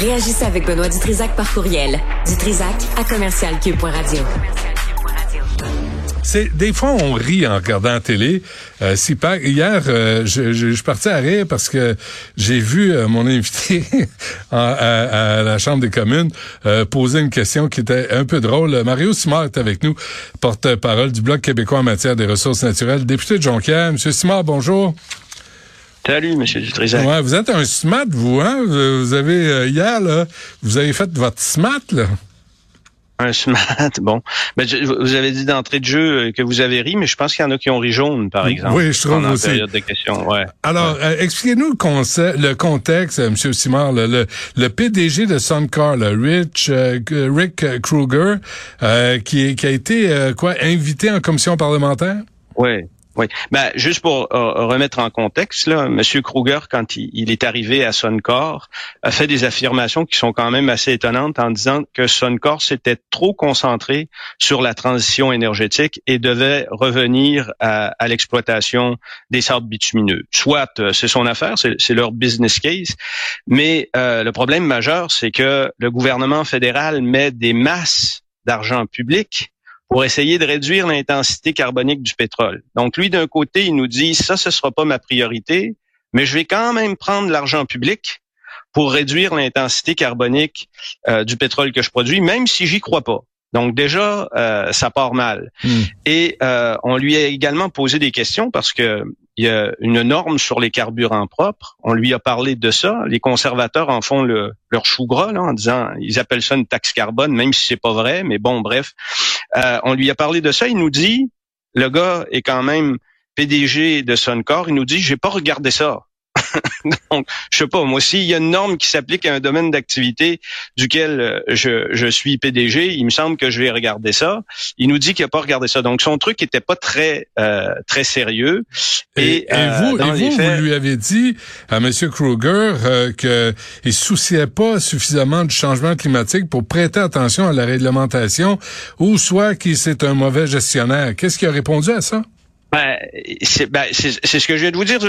Réagissez avec Benoît Dutrisac par courriel. Dutrisac à commercialcube.radio. C'est des fois on rit en regardant la télé. Euh, hier, euh, je, je, je, suis parti à rire parce que j'ai vu euh, mon invité à, la Chambre des communes euh, poser une question qui était un peu drôle. Mario Simard est avec nous, porte-parole du Bloc québécois en matière des ressources naturelles, député de Jonquière. Monsieur Simard, bonjour. Salut, Monsieur Dutrisac. Ouais, vous êtes un SMAT, vous, hein? Vous avez, hier, là, vous avez fait votre SMAT, là. Un SMAT, bon. Ben, vous avez dit d'entrée de jeu que vous avez ri, mais je pense qu'il y en a qui ont ri jaune, par exemple. Oui, je trouve aussi. période de questions, ouais. Alors, euh, expliquez-nous le, le contexte, M. Simard. Le, le, PDG de Suncar, Rich, euh, Rick Kruger, euh, qui, qui a été quoi invité en commission parlementaire? Oui. Oui. Ben, juste pour euh, remettre en contexte, M. Kruger, quand il, est arrivé à Suncor, a fait des affirmations qui sont quand même assez étonnantes en disant que Suncor s'était trop concentré sur la transition énergétique et devait revenir à, l'exploitation des sables bitumineux. Soit euh, c'est son affaire, c'est leur business case, mais euh, le problème majeur, c'est que le gouvernement fédéral met des masses d'argent public pour essayer de réduire l'intensité carbonique du pétrole. Donc lui, d'un côté, il nous dit ça, ce sera pas ma priorité, mais je vais quand même prendre l'argent public pour réduire l'intensité carbonique euh, du pétrole que je produis, même si j'y crois pas. Donc déjà, euh, ça part mal. Hmm. Et euh, on lui a également posé des questions parce que il y a une norme sur les carburants propres. On lui a parlé de ça. Les conservateurs en font le, leur chou gras en disant, ils appellent ça une taxe carbone, même si c'est pas vrai. Mais bon, bref, euh, on lui a parlé de ça. Il nous dit, le gars est quand même PDG de Suncor. Il nous dit, j'ai pas regardé ça. Donc, je sais pas, moi aussi, il y a une norme qui s'applique à un domaine d'activité duquel euh, je, je, suis PDG. Il me semble que je vais regarder ça. Il nous dit qu'il n'a pas regardé ça. Donc, son truc était pas très euh, très sérieux. Et, et, euh, vous, et vous, lui avez dit à M. Kruger euh, qu'il souciait pas suffisamment du changement climatique pour prêter attention à la réglementation ou soit qu'il c'est un mauvais gestionnaire. Qu'est-ce qu'il a répondu à ça? Ben, c'est ben, ce que je viens de vous dire.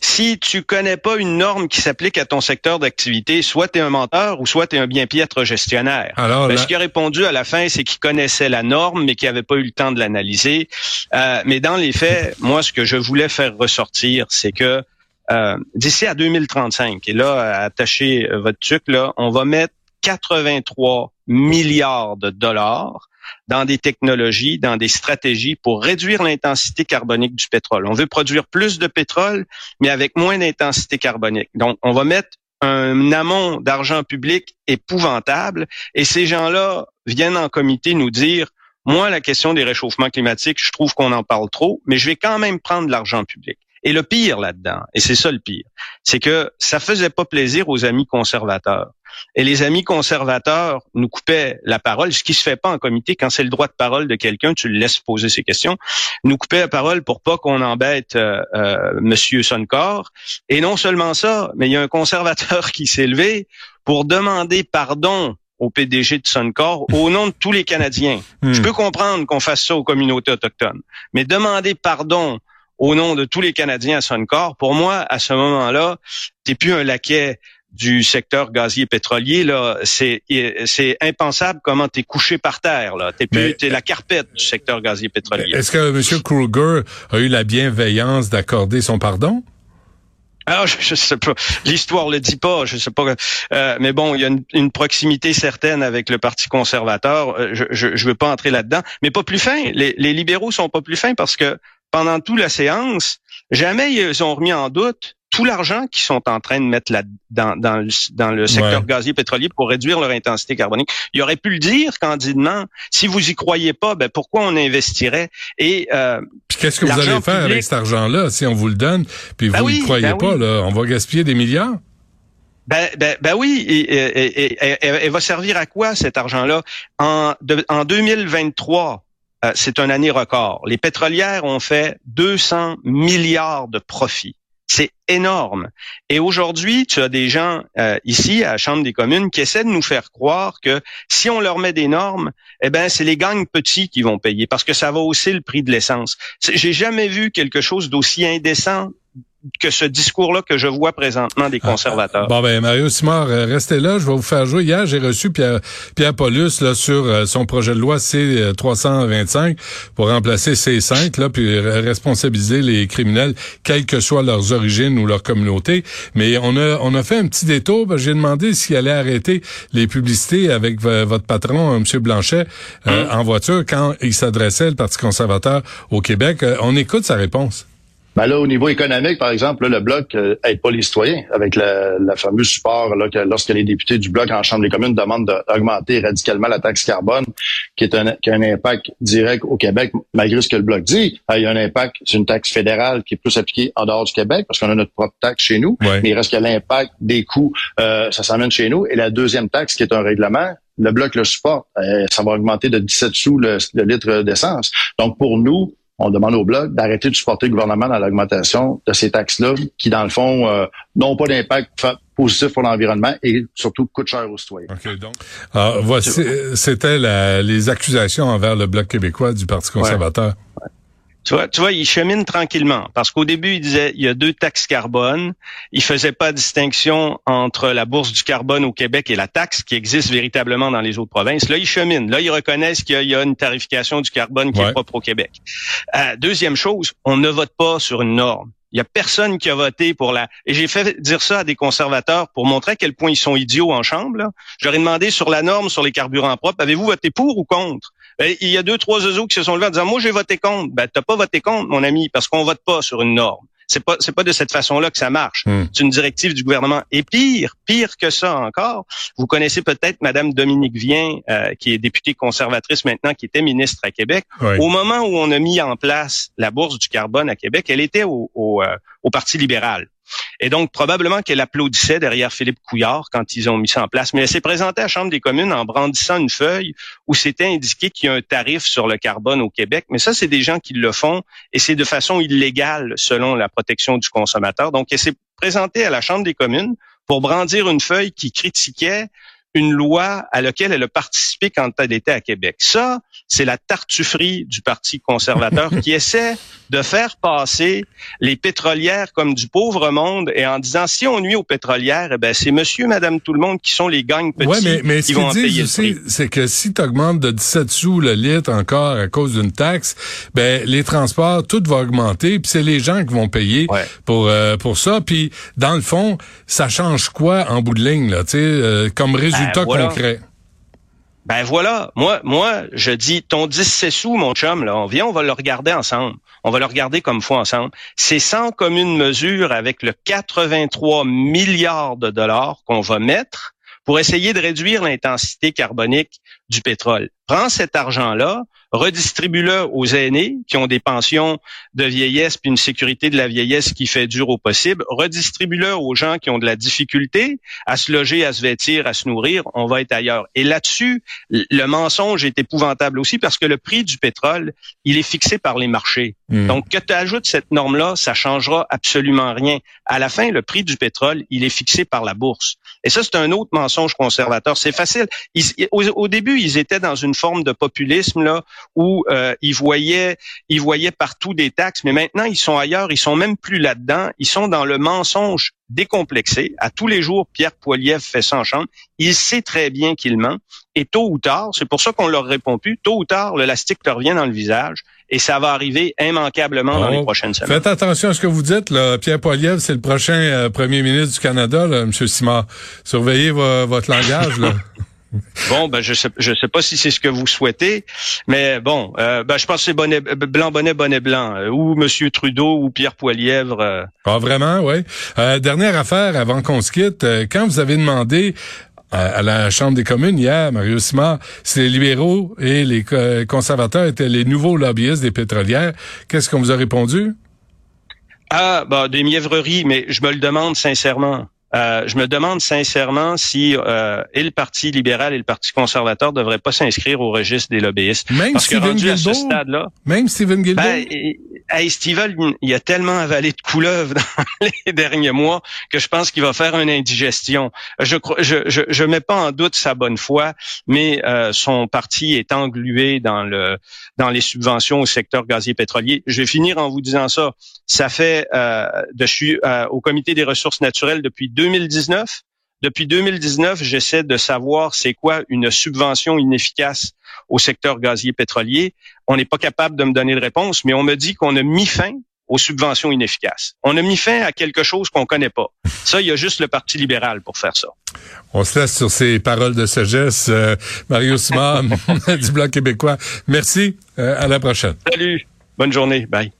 Si tu connais pas une norme qui s'applique à ton secteur d'activité, soit tu es un menteur ou soit tu es un bien piètre gestionnaire. Alors, ben, Ce qu'il a répondu à la fin, c'est qu'il connaissait la norme, mais qu'il n'avait pas eu le temps de l'analyser. Euh, mais dans les faits, moi, ce que je voulais faire ressortir, c'est que euh, d'ici à 2035, et là, attachez votre truc, là, on va mettre 83 milliards de dollars dans des technologies, dans des stratégies pour réduire l'intensité carbonique du pétrole. On veut produire plus de pétrole, mais avec moins d'intensité carbonique. Donc, on va mettre un amont d'argent public épouvantable et ces gens-là viennent en comité nous dire moi, la question des réchauffements climatiques, je trouve qu'on en parle trop, mais je vais quand même prendre l'argent public. Et le pire là-dedans, et c'est ça le pire, c'est que ça faisait pas plaisir aux amis conservateurs. Et les amis conservateurs nous coupaient la parole, ce qui se fait pas en comité quand c'est le droit de parole de quelqu'un, tu le laisses poser ses questions, nous coupaient la parole pour pas qu'on embête euh, euh, Monsieur Soncor. Et non seulement ça, mais il y a un conservateur qui s'est levé pour demander pardon au PDG de Suncor au nom de tous les Canadiens. Hmm. Je peux comprendre qu'on fasse ça aux communautés autochtones, mais demander pardon au nom de tous les Canadiens à Suncor, pour moi, à ce moment-là, t'es plus un laquais du secteur gazier pétrolier là, c'est c'est impensable comment t'es couché par terre là. T'es plus t'es la carpette du secteur gazier pétrolier. Est-ce que M. Kruger a eu la bienveillance d'accorder son pardon? Alors, je, je sais pas. L'histoire le dit pas. Je sais pas. Euh, mais bon, il y a une, proximité certaine avec le Parti conservateur. Euh, je, je, je veux pas entrer là-dedans. Mais pas plus fin. Les, les libéraux sont pas plus fins parce que pendant toute la séance, jamais ils ont remis en doute tout l'argent qu'ils sont en train de mettre là dans, dans, le, dans le secteur gazier pétrolier pour réduire leur intensité carbonique. Ils auraient pu le dire candidement. Si vous y croyez pas, ben pourquoi on investirait Et euh, qu'est-ce que vous allez faire avec cet argent-là si on vous le donne? Puis ben vous n'y croyez ben pas, là, on va gaspiller des milliards? Ben, ben, ben oui, et, elle va servir à quoi cet argent-là? En, en 2023 euh, c'est une année record. Les pétrolières ont fait 200 milliards de profits. C'est énorme. Et aujourd'hui, tu as des gens euh, ici à la Chambre des communes qui essaient de nous faire croire que si on leur met des normes, eh ben c'est les gangs petits qui vont payer parce que ça va hausser le prix de l'essence. J'ai jamais vu quelque chose d'aussi indécent que ce discours-là que je vois présentement des ah, conservateurs. bon ben Mario Simard, euh, restez là, je vais vous faire jouer. Hier, j'ai reçu Pierre, Pierre Paulus là sur euh, son projet de loi C325 pour remplacer C5 là puis responsabiliser les criminels quelles que soient leurs origines ou leur communauté. Mais on a on a fait un petit détour. Ben, j'ai demandé s'il allait arrêter les publicités avec votre patron M. Blanchet euh, hum. en voiture quand il s'adressait le Parti conservateur au Québec. on écoute sa réponse. Ben là, au niveau économique, par exemple, le Bloc euh, aide pas les citoyens avec le, la fameux support là, que lorsque les députés du Bloc en Chambre des communes demandent d'augmenter radicalement la taxe carbone, qui, est un, qui a un impact direct au Québec, malgré ce que le Bloc dit. il y a un impact, c'est une taxe fédérale qui est plus appliquée en dehors du Québec parce qu'on a notre propre taxe chez nous, mais il reste que l'impact des coûts, euh, ça s'amène chez nous. Et la deuxième taxe, qui est un règlement, le Bloc le supporte. Euh, ça va augmenter de 17 sous le litre d'essence. Donc, pour nous, on demande au Bloc d'arrêter de supporter le gouvernement dans l'augmentation de ces taxes-là, qui, dans le fond, euh, n'ont pas d'impact positif pour l'environnement et surtout coûtent cher aux citoyens. OK, donc, voici, c'était les accusations envers le Bloc québécois du Parti conservateur. Tu vois, tu vois, il chemine tranquillement parce qu'au début, il disait il y a deux taxes carbone. Il faisait pas distinction entre la bourse du carbone au Québec et la taxe qui existe véritablement dans les autres provinces. Là, il chemine. Là, ils reconnaissent qu'il y, a une tarification du carbone qui est propre au Québec. Euh, deuxième chose, on ne vote pas sur une norme. Il y a personne qui a voté pour la. Et j'ai fait dire ça à des conservateurs pour montrer à quel point ils sont idiots en chambre. Là. J'aurais demandé sur la norme sur les carburants propres, avez-vous voté pour ou contre? Ben, il y a deux, trois oiseaux qui se sont levés en disant, moi, j'ai voté contre. Ben, t'as pas voté contre, mon ami, parce qu'on vote pas sur une norme. C'est pas, c'est pas de cette façon-là que ça marche. Hmm. C'est une directive du gouvernement. Et pire, pire que ça encore, vous connaissez peut-être Madame Dominique Vien, euh, qui est députée conservatrice maintenant, qui était ministre à Québec. Au moment où on a mis en place la bourse du carbone à Québec, elle était au, au, euh, au Parti libéral. Et donc, probablement qu'elle applaudissait derrière Philippe Couillard quand ils ont mis ça en place. Mais elle s'est présentée à la Chambre des communes en brandissant une feuille où c'était indiqué qu'il y a un tarif sur le carbone au Québec. Mais ça, c'est des gens qui le font et c'est de façon illégale selon la protection du consommateur. Donc, elle s'est présentée à la Chambre des communes pour brandir une feuille qui critiquait une loi à laquelle elle a participé quand elle était à Québec. Ça, c'est la tartufferie du Parti conservateur qui essaie de faire passer les pétrolières comme du pauvre monde et en disant si on nuit aux pétrolières, eh ben c'est monsieur, madame, tout le monde qui sont les gangs petits ouais, mais, mais qui vont payer aussi, c'est que si tu augmentes de 17 sous le litre encore à cause d'une taxe, ben les transports, tout va augmenter, puis c'est les gens qui vont payer pour euh, pour ça. Puis dans le fond, ça change quoi en bout de ligne là, tu sais, euh, comme résultat ben, concret? Ben voilà, moi, moi, je dis, ton 10 sous, mon chum, là, on vient, on va le regarder ensemble. On va le regarder comme fois ensemble. C'est sans commune mesure avec le 83 milliards de dollars qu'on va mettre pour essayer de réduire l'intensité carbonique du pétrole. Prends cet argent-là, redistribue-le aux aînés qui ont des pensions de vieillesse puis une sécurité de la vieillesse qui fait dur au possible. Redistribue-le aux gens qui ont de la difficulté à se loger, à se vêtir, à se nourrir. On va être ailleurs. Et là-dessus, le mensonge est épouvantable aussi parce que le prix du pétrole, il est fixé par les marchés. Hmm. Donc, que tu ajoutes cette norme-là, ça changera absolument rien. À la fin, le prix du pétrole, il est fixé par la bourse. Et ça, c'est un autre mensonge conservateur. C'est facile. au, début, ils étaient dans une forme de populisme là où euh, ils voyaient ils voyaient partout des taxes, mais maintenant ils sont ailleurs, ils sont même plus là-dedans, ils sont dans le mensonge décomplexé. À tous les jours, Pierre Poilievre fait ça en chambre. Il sait très bien qu'il ment. Et tôt ou tard, c'est pour ça qu'on leur répond plus, tôt ou tard, l'élastique leur revient dans le visage. Et ça va arriver immanquablement dans les prochaines semaines. Faites attention à ce que vous dites. Là. Pierre Poilievre, c'est le prochain euh, premier ministre du Canada, là, M. Simard. Surveillez votre langage. Là. Bon, ben je sais, je sais pas si c'est ce que vous souhaitez, mais bon, euh, ben je pense que c'est bonnet blanc, bonnet, bonnet blanc, euh, ou Monsieur Trudeau ou Pierre Poilièvre. Euh. Ah vraiment, oui. dernière affaire avant qu'on se quitte, quand vous avez demandé à, la Chambre des communes hier, Mario Simard, si les libéraux et les conservateurs étaient les nouveaux lobbyistes des pétrolières, qu'est-ce qu'on vous a répondu? Ah, ben des mièvreries, mais je me le demande sincèrement. Euh, je me demande sincèrement si euh, et le Parti libéral et le Parti conservateur ne devraient pas s'inscrire au registre des lobbyistes. Même Parce Steven que rendu à ce stade-là, même Stephen Guilbeault. Ben, hey, Steven, il a tellement avalé de couleuvres dans les derniers mois que je pense qu'il va faire une indigestion. Je je, je, je mets pas en doute sa bonne foi, mais euh, son parti est englué dans le dans les subventions au secteur gazier pétrolier. Je vais finir en vous disant ça. Ça fait euh, de je suis euh, au comité des ressources naturelles depuis 2019. Depuis 2019, j'essaie de savoir c'est quoi une subvention inefficace au secteur gazier pétrolier. On n'est pas capable de me donner de réponse, mais on me dit qu'on a mis fin aux subventions inefficaces. On a mis fin à quelque chose qu'on connaît pas. Ça, il y a juste le Parti libéral pour faire ça. On se laisse sur ces paroles de sagesse. Euh, Mario Simon du Bloc québécois. Merci. Euh, à la prochaine. Salut. Bonne journée. Bye.